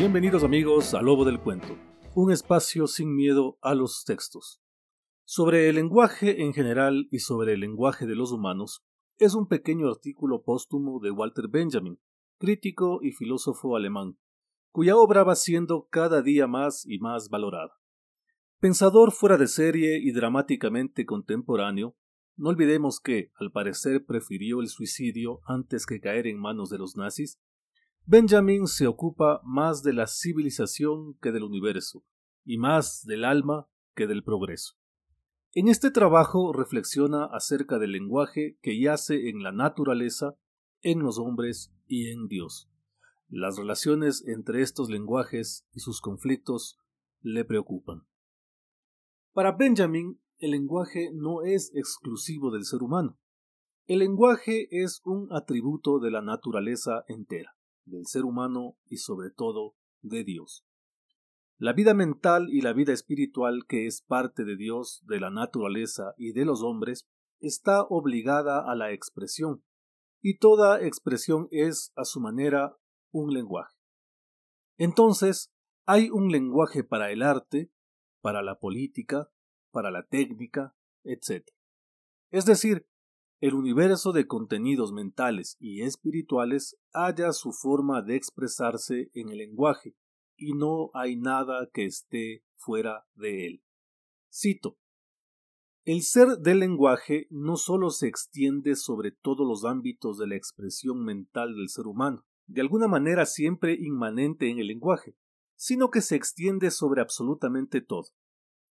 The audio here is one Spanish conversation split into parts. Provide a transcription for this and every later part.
Bienvenidos amigos a Lobo del Cuento, un espacio sin miedo a los textos. Sobre el lenguaje en general y sobre el lenguaje de los humanos es un pequeño artículo póstumo de Walter Benjamin, crítico y filósofo alemán, cuya obra va siendo cada día más y más valorada. Pensador fuera de serie y dramáticamente contemporáneo, no olvidemos que, al parecer, prefirió el suicidio antes que caer en manos de los nazis, Benjamin se ocupa más de la civilización que del universo, y más del alma que del progreso. En este trabajo reflexiona acerca del lenguaje que yace en la naturaleza, en los hombres y en Dios. Las relaciones entre estos lenguajes y sus conflictos le preocupan. Para Benjamin, el lenguaje no es exclusivo del ser humano. El lenguaje es un atributo de la naturaleza entera del ser humano y sobre todo de Dios. La vida mental y la vida espiritual que es parte de Dios, de la naturaleza y de los hombres, está obligada a la expresión, y toda expresión es, a su manera, un lenguaje. Entonces, hay un lenguaje para el arte, para la política, para la técnica, etc. Es decir, el universo de contenidos mentales y espirituales halla su forma de expresarse en el lenguaje, y no hay nada que esté fuera de él. Cito. El ser del lenguaje no sólo se extiende sobre todos los ámbitos de la expresión mental del ser humano, de alguna manera siempre inmanente en el lenguaje, sino que se extiende sobre absolutamente todo.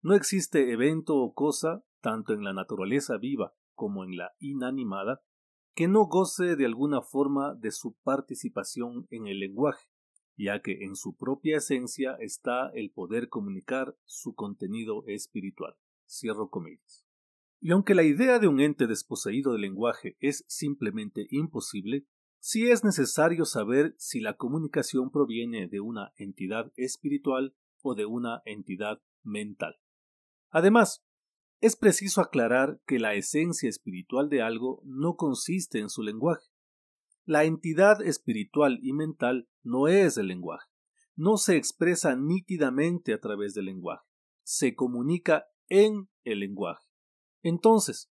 No existe evento o cosa, tanto en la naturaleza viva como en la inanimada, que no goce de alguna forma de su participación en el lenguaje, ya que en su propia esencia está el poder comunicar su contenido espiritual. Cierro comillas. Y aunque la idea de un ente desposeído del lenguaje es simplemente imposible, sí es necesario saber si la comunicación proviene de una entidad espiritual o de una entidad mental. Además, es preciso aclarar que la esencia espiritual de algo no consiste en su lenguaje. La entidad espiritual y mental no es el lenguaje, no se expresa nítidamente a través del lenguaje, se comunica en el lenguaje. Entonces,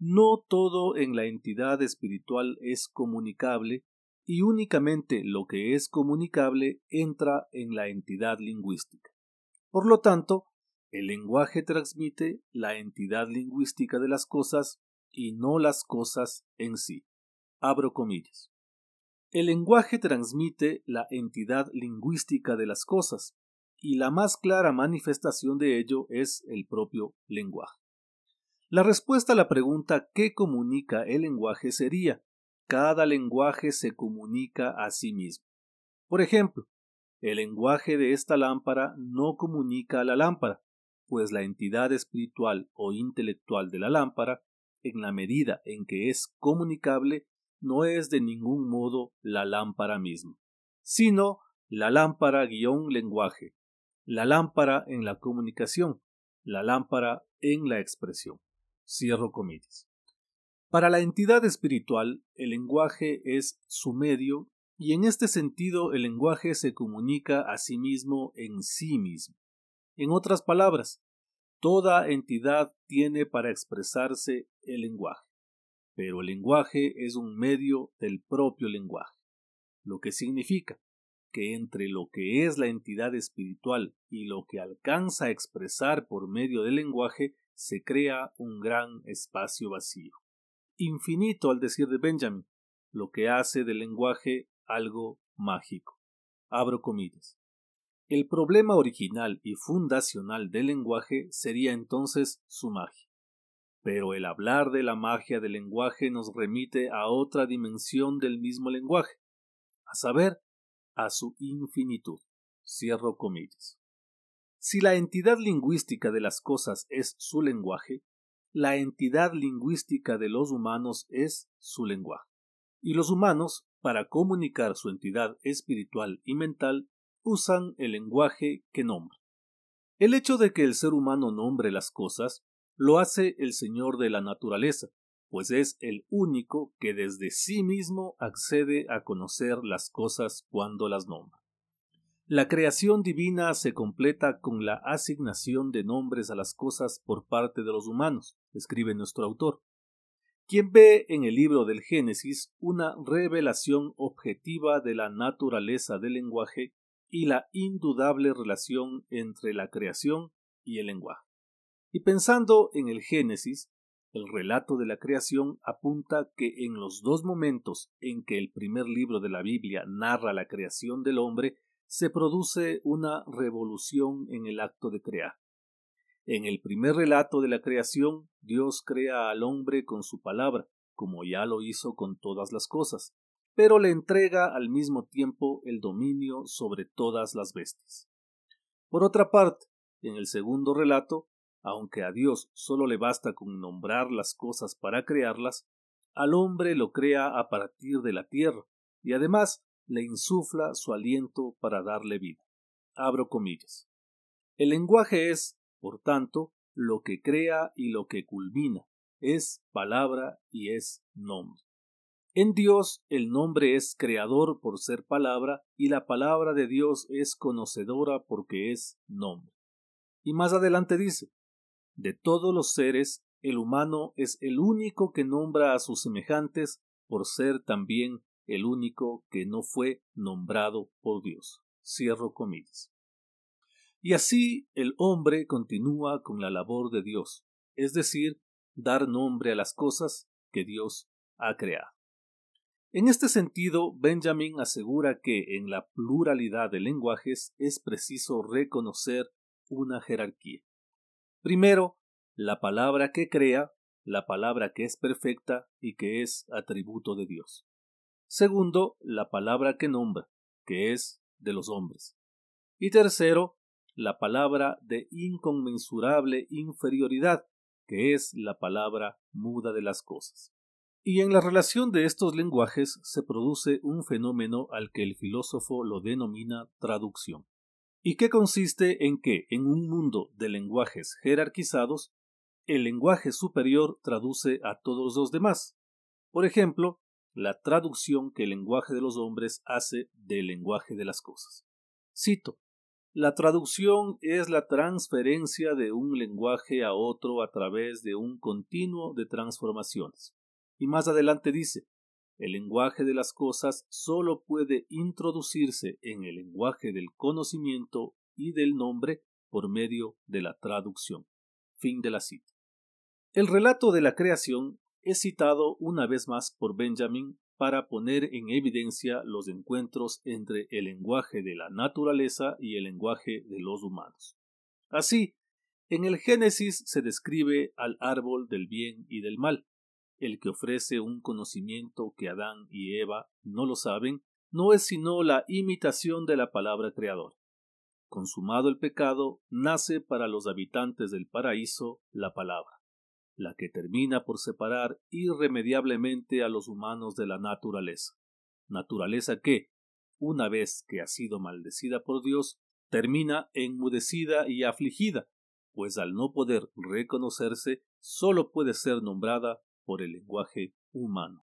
no todo en la entidad espiritual es comunicable y únicamente lo que es comunicable entra en la entidad lingüística. Por lo tanto, el lenguaje transmite la entidad lingüística de las cosas y no las cosas en sí. Abro comillas. El lenguaje transmite la entidad lingüística de las cosas, y la más clara manifestación de ello es el propio lenguaje. La respuesta a la pregunta ¿qué comunica el lenguaje? sería cada lenguaje se comunica a sí mismo. Por ejemplo, el lenguaje de esta lámpara no comunica a la lámpara, pues la entidad espiritual o intelectual de la lámpara, en la medida en que es comunicable, no es de ningún modo la lámpara misma, sino la lámpara guion lenguaje, la lámpara en la comunicación, la lámpara en la expresión. Cierro comillas. Para la entidad espiritual, el lenguaje es su medio y en este sentido el lenguaje se comunica a sí mismo en sí mismo. En otras palabras, toda entidad tiene para expresarse el lenguaje, pero el lenguaje es un medio del propio lenguaje, lo que significa que entre lo que es la entidad espiritual y lo que alcanza a expresar por medio del lenguaje se crea un gran espacio vacío. Infinito al decir de Benjamin, lo que hace del lenguaje algo mágico. Abro comillas. El problema original y fundacional del lenguaje sería entonces su magia. Pero el hablar de la magia del lenguaje nos remite a otra dimensión del mismo lenguaje, a saber, a su infinitud. Cierro comillas. Si la entidad lingüística de las cosas es su lenguaje, la entidad lingüística de los humanos es su lenguaje. Y los humanos, para comunicar su entidad espiritual y mental, usan el lenguaje que nombra. El hecho de que el ser humano nombre las cosas lo hace el Señor de la naturaleza, pues es el único que desde sí mismo accede a conocer las cosas cuando las nombra. La creación divina se completa con la asignación de nombres a las cosas por parte de los humanos, escribe nuestro autor, quien ve en el libro del Génesis una revelación objetiva de la naturaleza del lenguaje y la indudable relación entre la creación y el lenguaje. Y pensando en el Génesis, el relato de la creación apunta que en los dos momentos en que el primer libro de la Biblia narra la creación del hombre, se produce una revolución en el acto de crear. En el primer relato de la creación, Dios crea al hombre con su palabra, como ya lo hizo con todas las cosas, pero le entrega al mismo tiempo el dominio sobre todas las bestias. Por otra parte, en el segundo relato, aunque a Dios solo le basta con nombrar las cosas para crearlas, al hombre lo crea a partir de la tierra, y además le insufla su aliento para darle vida. Abro comillas. El lenguaje es, por tanto, lo que crea y lo que culmina, es palabra y es nombre. En Dios el nombre es creador por ser palabra y la palabra de Dios es conocedora porque es nombre. Y más adelante dice, de todos los seres, el humano es el único que nombra a sus semejantes por ser también el único que no fue nombrado por Dios. Cierro comillas. Y así el hombre continúa con la labor de Dios, es decir, dar nombre a las cosas que Dios ha creado. En este sentido, Benjamin asegura que en la pluralidad de lenguajes es preciso reconocer una jerarquía. Primero, la palabra que crea, la palabra que es perfecta y que es atributo de Dios. Segundo, la palabra que nombra, que es de los hombres. Y tercero, la palabra de inconmensurable inferioridad, que es la palabra muda de las cosas. Y en la relación de estos lenguajes se produce un fenómeno al que el filósofo lo denomina traducción, y que consiste en que, en un mundo de lenguajes jerarquizados, el lenguaje superior traduce a todos los demás. Por ejemplo, la traducción que el lenguaje de los hombres hace del lenguaje de las cosas. Cito La traducción es la transferencia de un lenguaje a otro a través de un continuo de transformaciones. Y más adelante dice el lenguaje de las cosas sólo puede introducirse en el lenguaje del conocimiento y del nombre por medio de la traducción. Fin de la cita. El relato de la creación es citado una vez más por Benjamin para poner en evidencia los encuentros entre el lenguaje de la naturaleza y el lenguaje de los humanos. Así, en el Génesis se describe al árbol del bien y del mal, el que ofrece un conocimiento que Adán y Eva no lo saben, no es sino la imitación de la palabra creador. Consumado el pecado, nace para los habitantes del paraíso la palabra la que termina por separar irremediablemente a los humanos de la naturaleza, naturaleza que, una vez que ha sido maldecida por Dios, termina enmudecida y afligida, pues al no poder reconocerse, sólo puede ser nombrada por el lenguaje humano.